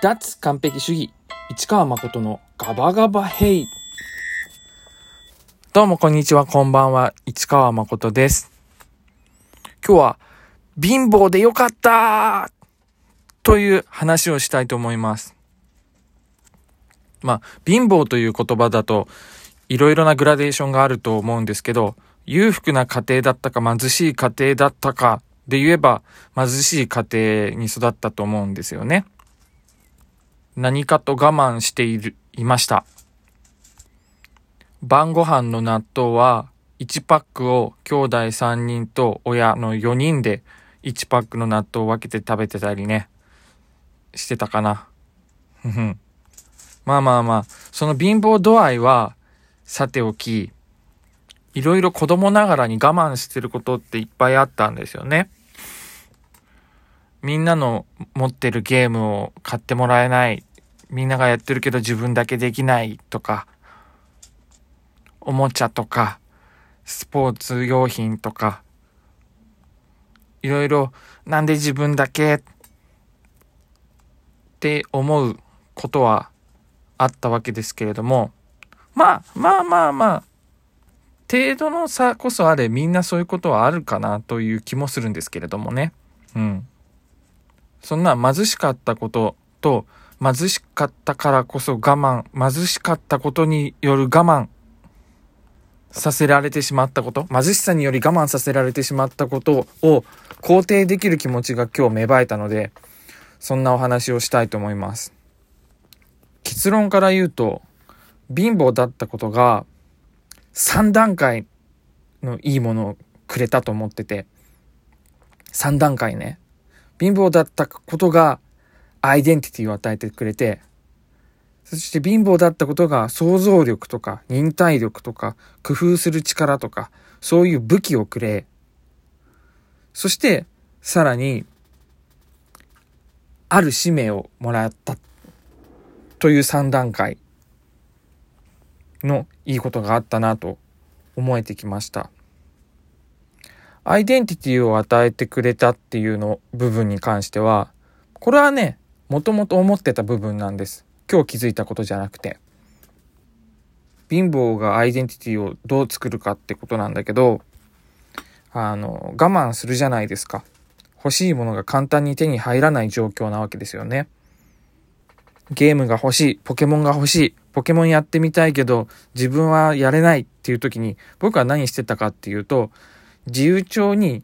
脱完璧主義、市川誠のガバガバヘイ。どうもこんにちは、こんばんは、市川誠です。今日は、貧乏でよかったという話をしたいと思います。まあ、貧乏という言葉だと、いろいろなグラデーションがあると思うんですけど、裕福な家庭だったか貧しい家庭だったかで言えば、貧しい家庭に育ったと思うんですよね。何かと我慢している、いました。晩ご飯の納豆は、1パックを兄弟3人と親の4人で1パックの納豆を分けて食べてたりね、してたかな。ふふん。まあまあまあ、その貧乏度合いは、さておき、いろいろ子供ながらに我慢してることっていっぱいあったんですよね。みんなの持ってるゲームを買ってもらえない。みんながやってるけど自分だけできないとか、おもちゃとか、スポーツ用品とか、いろいろなんで自分だけって思うことはあったわけですけれども、まあまあまあまあ、程度の差こそあれみんなそういうことはあるかなという気もするんですけれどもね。うん。そんな貧しかったことと貧しかったからこそ我慢、貧しかったことによる我慢させられてしまったこと、貧しさにより我慢させられてしまったことを肯定できる気持ちが今日芽生えたので、そんなお話をしたいと思います。結論から言うと、貧乏だったことが3段階のいいものをくれたと思ってて、3段階ね。貧乏だったことがアイデンティティを与えてくれて、そして貧乏だったことが想像力とか忍耐力とか工夫する力とかそういう武器をくれ、そしてさらにある使命をもらった。という3段階。のいいことがあったなと思えてきました。アイデンティティを与えてくれたっていうの部分に関しては、これはね、もともと思ってた部分なんです。今日気づいたことじゃなくて。貧乏がアイデンティティをどう作るかってことなんだけど、あの、我慢するじゃないですか。欲しいものが簡単に手に入らない状況なわけですよね。ゲームが欲しい、ポケモンが欲しい、ポケモンやってみたいけど自分はやれないっていう時に僕は何してたかっていうと、自由帳に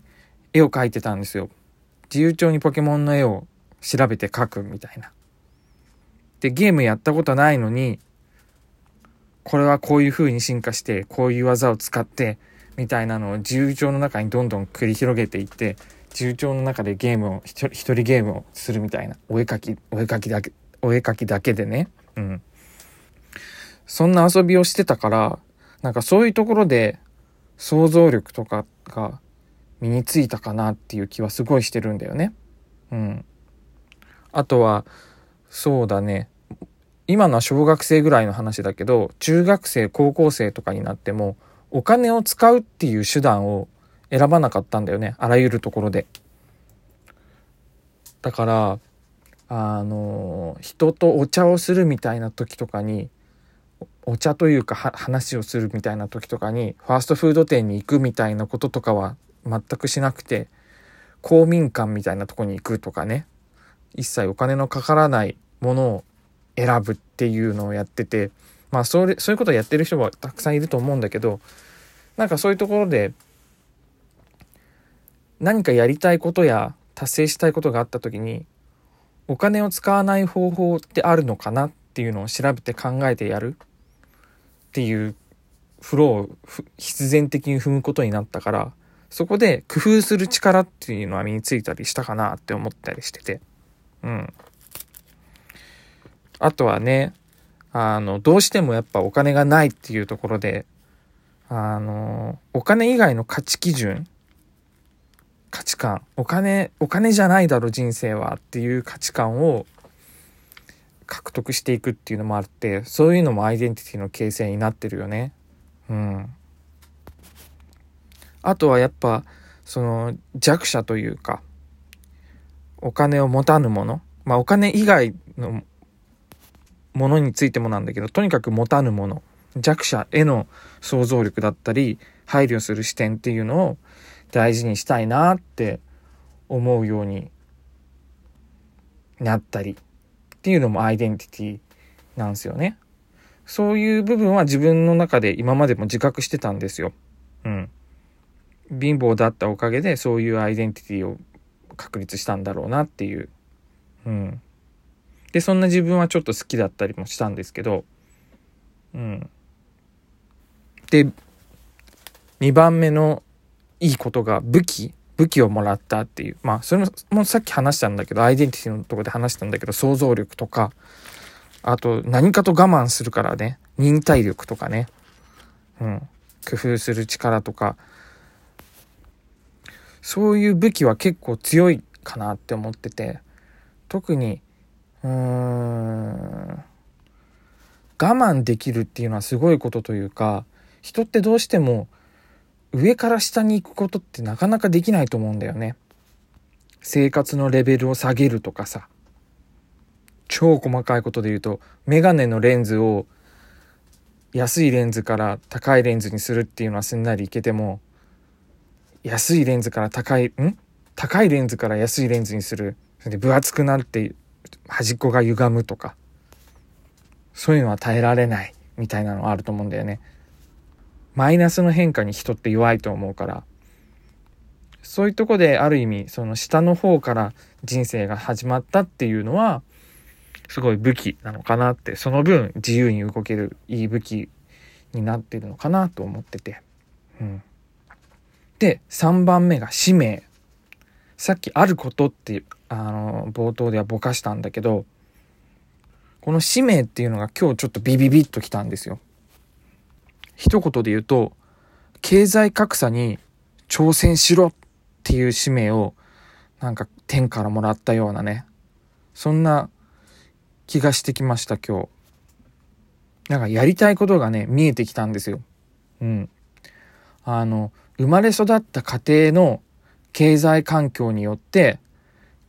絵を描いてたんですよ。自由帳にポケモンの絵を調べて描くみたいな。で、ゲームやったことないのに、これはこういう風に進化して、こういう技を使って、みたいなのを自由帳の中にどんどん繰り広げていって、自由帳の中でゲームを、一人ゲームをするみたいな。お絵描き、お絵描きだけ、お絵描きだけでね。うん。そんな遊びをしてたから、なんかそういうところで想像力とかが身についたかなっていう気はすごいしてるんだよね。うん。あとは、そうだね。今のは小学生ぐらいの話だけど、中学生、高校生とかになっても、お金を使うっていう手段を選ばなかったんだよね。あらゆるところで。だから、あの、人とお茶をするみたいな時とかに、お茶というか話をするみたいな時とかに、ファーストフード店に行くみたいなこととかは全くしなくて、公民館みたいなとこに行くとかね、一切お金のかからないものを選ぶっていうのをやってて、まあそれ、そういうことをやってる人はたくさんいると思うんだけど、なんかそういうところで、何かやりたいことや達成したいことがあった時に、お金を使わない方法ってあるのかなっていうのを調べて考えてやるっていうフローを必然的に踏むことになったから、そこで工夫する力っていうのは身についたりしたかなって思ったりしてて。うん。あとはね、あの、どうしてもやっぱお金がないっていうところで、あの、お金以外の価値基準価値観。お金、お金じゃないだろ人生はっていう価値観を獲得していくっていうのもあって、そういうのもアイデンティティの形成になってるよね。うん。あとはやっぱ、その弱者というか、お金を持たぬ者、まあお金以外のものについてもなんだけど、とにかく持たぬもの、弱者への想像力だったり、配慮する視点っていうのを大事にしたいなって思うようになったりっていうのもアイデンティティなんですよね。そういう部分は自分の中で今までも自覚してたんですよ。うん。貧乏だったおかげでそういうアイデンティティを確立したんだろうなっていう。うん。で、そんな自分はちょっと好きだったりもしたんですけど、うん。で、2番目のいいことが武器武器をもらったっていう。まあ、それもさっき話したんだけど、アイデンティティのとこで話したんだけど、想像力とか、あと何かと我慢するからね、忍耐力とかね、うん、工夫する力とか、そういう武器は結構強いかなって思ってて、特に、うーん、我慢できるっていうのはすごいことというか、人ってどうしても上から下に行くことってなかなかできないと思うんだよね。生活のレベルを下げるとかさ。超細かいことで言うと、メガネのレンズを安いレンズから高いレンズにするっていうのはすんなりいけても、安いレンズから高い、ん？高いレンズから安いレンズにする。それで分厚くなって端っこが歪むとか。そういうのは耐えられないみたいなのはあると思うんだよね。マイナスの変化に人って弱いと思うから。そういうとこである意味その下の方から人生が始まったっていうのはすごい武器なのかなってその分自由に動けるいい武器になってるのかなと思ってて。うん、で3番目が使命。さっきあることってあの冒頭ではぼかしたんだけどこの使命っていうのが今日ちょっとビビビッときたんですよ。一言で言うと経済格差に挑戦しろっていう使命をなんか天からもらったようなねそんな気がしてきました今日。なんかやりたいことがね見えてきたんですよ。うん。あの生まれ育った家庭の経済環境によって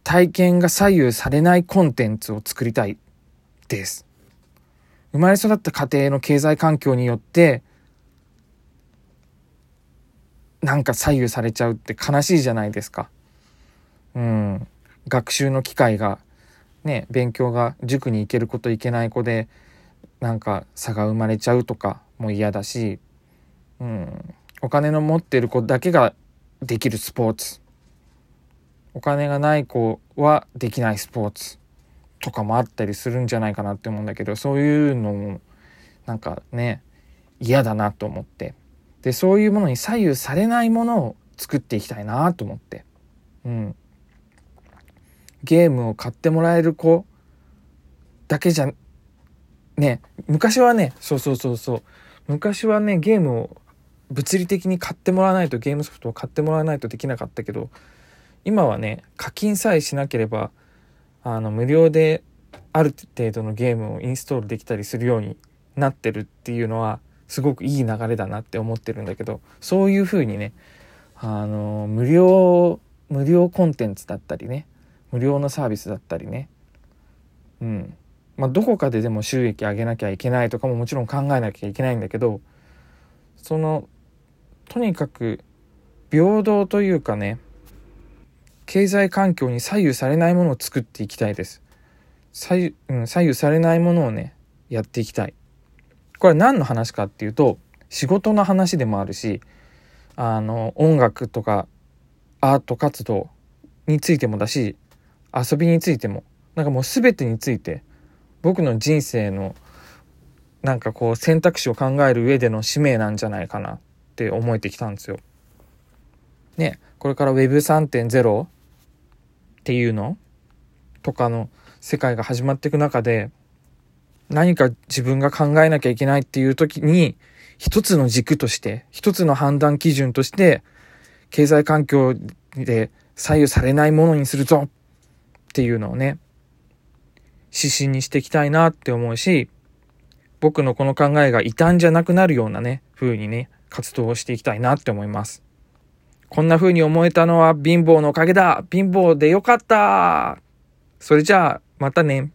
体験が左右されないコンテンツを作りたいです。生まれ育った家庭の経済環境によってなんか左右されちゃうって悲しいじゃないですか。うん。学習の機会がね勉強が塾に行ける子と行けない子でなんか差が生まれちゃうとかも嫌だし、うん、お金の持ってる子だけができるスポーツ。お金がない子はできないスポーツとかもあったりするんじゃないかなって思うんだけどそういうのもなんかね嫌だなと思って。でそういうものに左右されないものを作っていきたいなと思って。うん。ゲームを買ってもらえる子だけじゃね昔はねそうそうそうそう。昔はねゲームを物理的に買ってもらわないとゲームソフトを買ってもらわないとできなかったけど今はね課金さえしなければあの無料である程度のゲームをインストールできたりするようになってるっていうのはすごくいい流れだなって思ってるんだけどそういう風にねあの無料無料コンテンツだったりね無料のサービスだったりねうん。まあどこかででも収益上げなきゃいけないとかももちろん考えなきゃいけないんだけどそのとにかく平等というかね経済環境に左右されないものを作っていきたいです。左右,、うん、左右されないものをねやっていきたい。これは何の話かっていうと仕事の話でもあるしあの音楽とかアート活動についてもだし遊びについてもなんかもう全てについて僕の人生のなんかこう選択肢を考える上での使命なんじゃないかな。って思えてきたんですよ。ね、これから Web3.0 っていうのとかの世界が始まっていく中で何か自分が考えなきゃいけないっていう時に一つの軸として一つの判断基準として経済環境で左右されないものにするぞっていうのをね、指針にしていきたいなって思うし、僕のこの考えが異端じゃなくなるようなね、風にね、活動をしていきたいなって思います。こんな風に思えたのは貧乏のおかげだ貧乏でよかったそれじゃあ、またね。